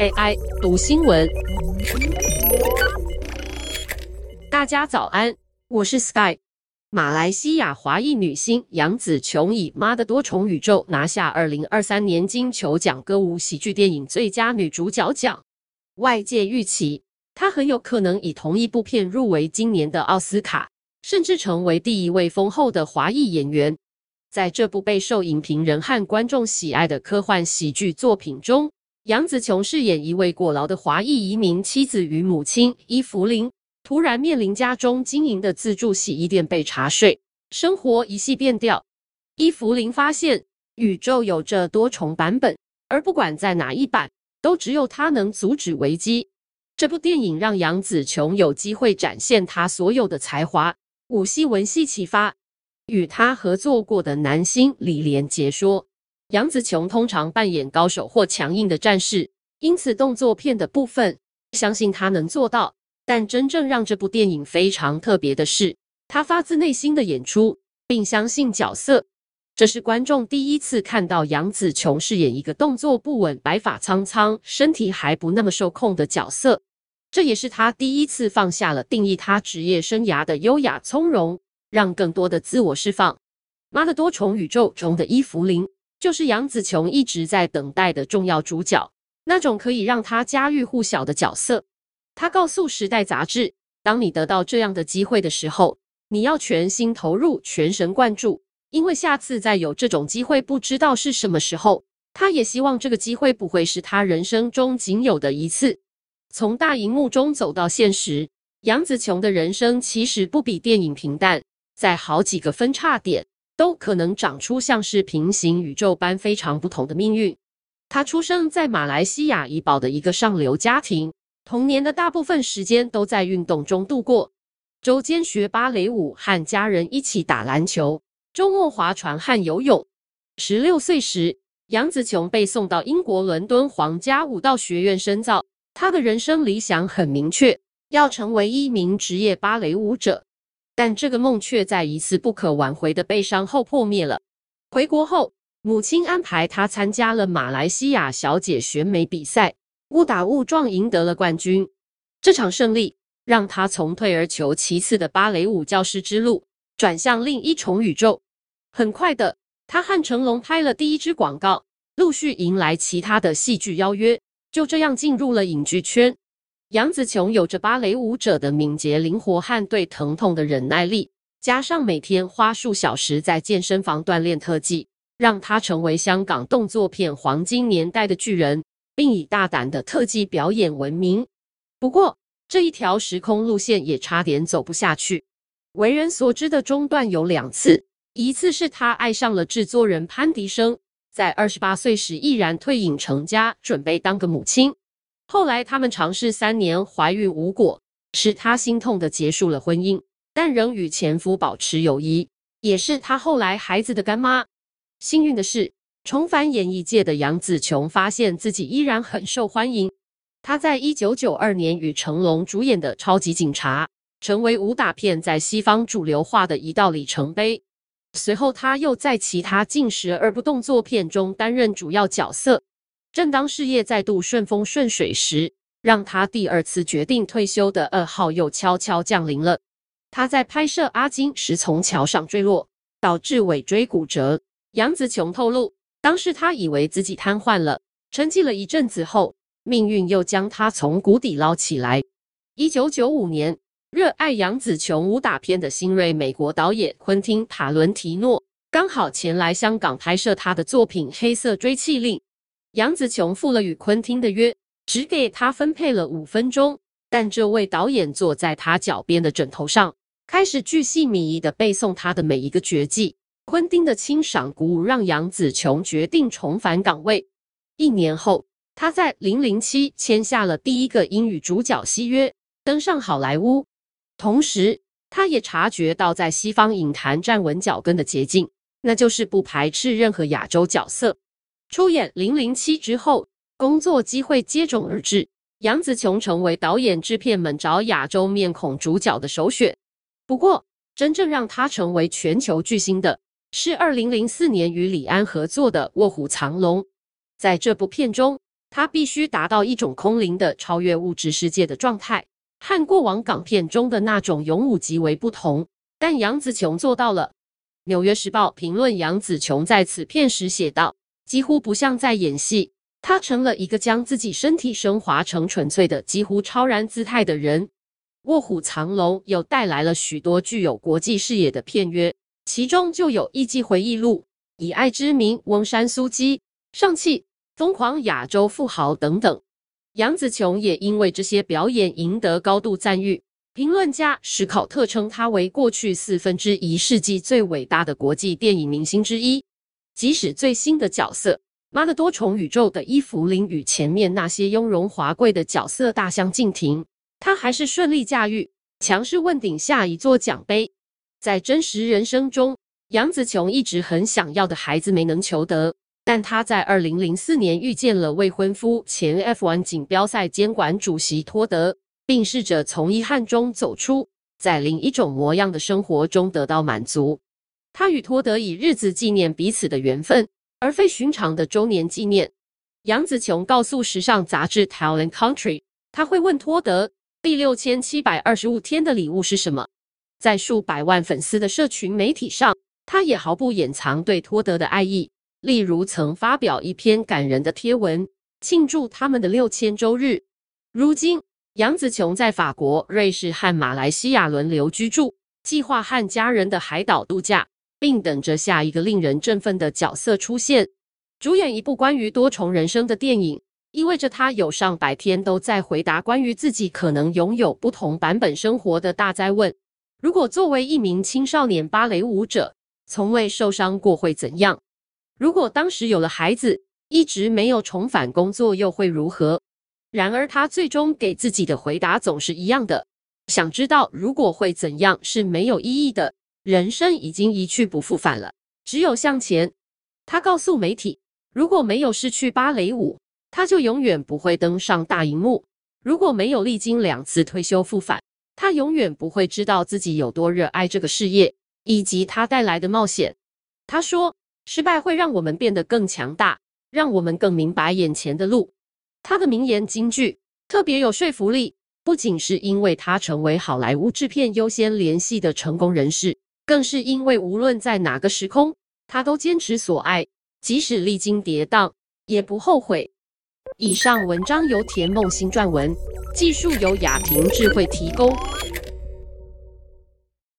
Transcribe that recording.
AI 读新闻，大家早安，我是 Sky。马来西亚华裔女星杨紫琼以《妈的多重宇宙》拿下二零二三年金球奖歌舞喜剧电影最佳女主角奖。外界预期她很有可能以同一部片入围今年的奥斯卡，甚至成为第一位封后的华裔演员。在这部备受影评人和观众喜爱的科幻喜剧作品中，杨紫琼饰演一位过劳的华裔移民妻子与母亲伊芙琳，突然面临家中经营的自助洗衣店被查税，生活一系变调。伊芙琳发现宇宙有着多重版本，而不管在哪一版，都只有她能阻止危机。这部电影让杨紫琼有机会展现她所有的才华。武戏文戏启发。与他合作过的男星李连杰说。杨紫琼通常扮演高手或强硬的战士，因此动作片的部分，相信他能做到。但真正让这部电影非常特别的是，他发自内心的演出，并相信角色。这是观众第一次看到杨紫琼饰演一个动作不稳、白发苍苍、身体还不那么受控的角色。这也是他第一次放下了定义他职业生涯的优雅从容，让更多的自我释放。妈的多重宇宙中的伊芙琳。就是杨紫琼一直在等待的重要主角，那种可以让她家喻户晓的角色。她告诉《时代》杂志：“当你得到这样的机会的时候，你要全心投入、全神贯注，因为下次再有这种机会，不知道是什么时候。”她也希望这个机会不会是她人生中仅有的一次。从大荧幕中走到现实，杨紫琼的人生其实不比电影平淡，在好几个分叉点。都可能长出像是平行宇宙般非常不同的命运。他出生在马来西亚怡保的一个上流家庭，童年的大部分时间都在运动中度过。周间学芭蕾舞，和家人一起打篮球；周末划船和游泳。十六岁时，杨紫琼被送到英国伦敦皇家舞蹈学院深造。她的人生理想很明确，要成为一名职业芭蕾舞者。但这个梦却在一次不可挽回的悲伤后破灭了。回国后，母亲安排他参加了马来西亚小姐选美比赛，误打误撞赢得了冠军。这场胜利让他从退而求其次的芭蕾舞教师之路转向另一重宇宙。很快的，他和成龙拍了第一支广告，陆续迎来其他的戏剧邀约，就这样进入了影剧圈。杨紫琼有着芭蕾舞者的敏捷灵活和对疼痛的忍耐力，加上每天花数小时在健身房锻炼特技，让她成为香港动作片黄金年代的巨人，并以大胆的特技表演闻名。不过，这一条时空路线也差点走不下去。为人所知的中断有两次，一次是她爱上了制作人潘迪生，在二十八岁时毅然退隐成家，准备当个母亲。后来，他们尝试三年怀孕无果，使她心痛地结束了婚姻，但仍与前夫保持友谊，也是她后来孩子的干妈。幸运的是，重返演艺界的杨紫琼发现自己依然很受欢迎。她在一九九二年与成龙主演的《超级警察》成为武打片在西方主流化的一道里程碑。随后，她又在其他近十二部动作片中担任主要角色。正当事业再度顺风顺水时，让他第二次决定退休的噩耗又悄悄降临了。他在拍摄《阿金》时从桥上坠落，导致尾椎骨折。杨紫琼透露，当时他以为自己瘫痪了，沉寂了一阵子后，命运又将他从谷底捞起来。一九九五年，热爱杨紫琼武打片的新锐美国导演昆汀·塔伦提诺刚好前来香港拍摄他的作品《黑色追缉令》。杨紫琼赴了与昆汀的约，只给他分配了五分钟，但这位导演坐在他脚边的枕头上，开始巨细靡遗地背诵他的每一个绝技。昆汀的欣赏鼓舞让杨紫琼决定重返岗位。一年后，他在《零零七》签下了第一个英语主角西约，登上好莱坞。同时，他也察觉到在西方影坛站稳脚跟的捷径，那就是不排斥任何亚洲角色。出演《零零七》之后，工作机会接踵而至，杨紫琼成为导演、制片们找亚洲面孔主角的首选。不过，真正让她成为全球巨星的，是2004年与李安合作的《卧虎藏龙》。在这部片中，他必须达到一种空灵的超越物质世界的状态，和过往港片中的那种勇武极为不同。但杨紫琼做到了。《纽约时报》评论杨紫琼在此片时写道：“几乎不像在演戏，他成了一个将自己身体升华成纯粹的、几乎超然姿态的人。”《卧虎藏龙》又带来了许多具有国际视野的片约，其中就有《艺伎回忆录》、《以爱之名》、翁山苏姬、《上气》、《疯狂亚洲富豪》等等。杨紫琼也因为这些表演赢得高度赞誉。评论家史考特称她为过去四分之一世纪最伟大的国际电影明星之一。即使最新的角色《妈的多重宇宙》的伊芙琳与前面那些雍容华贵的角色大相径庭。他还是顺利驾驭，强势问鼎下一座奖杯。在真实人生中，杨紫琼一直很想要的孩子没能求得，但她在二零零四年遇见了未婚夫前 F1 锦标赛监管主席托德，并试着从遗憾中走出，在另一种模样的生活中得到满足。他与托德以日子纪念彼此的缘分，而非寻常的周年纪念。杨紫琼告诉时尚杂志《Town & Country》，她会问托德。第六千七百二十五天的礼物是什么？在数百万粉丝的社群媒体上，他也毫不掩藏对托德的爱意。例如，曾发表一篇感人的贴文，庆祝他们的六千周日。如今，杨紫琼在法国、瑞士和马来西亚轮流居住，计划和家人的海岛度假，并等着下一个令人振奋的角色出现，主演一部关于多重人生的电影。意味着他有上百天都在回答关于自己可能拥有不同版本生活的大哉问。如果作为一名青少年芭蕾舞者，从未受伤过会怎样？如果当时有了孩子，一直没有重返工作又会如何？然而他最终给自己的回答总是一样的：想知道如果会怎样是没有意义的。人生已经一去不复返了，只有向前。他告诉媒体，如果没有失去芭蕾舞。他就永远不会登上大荧幕。如果没有历经两次退休复返，他永远不会知道自己有多热爱这个事业，以及它带来的冒险。他说：“失败会让我们变得更强大，让我们更明白眼前的路。”他的名言金句特别有说服力，不仅是因为他成为好莱坞制片优先联系的成功人士，更是因为无论在哪个时空，他都坚持所爱，即使历经跌宕，也不后悔。以上文章由田梦新撰文，技术由雅婷智慧提供。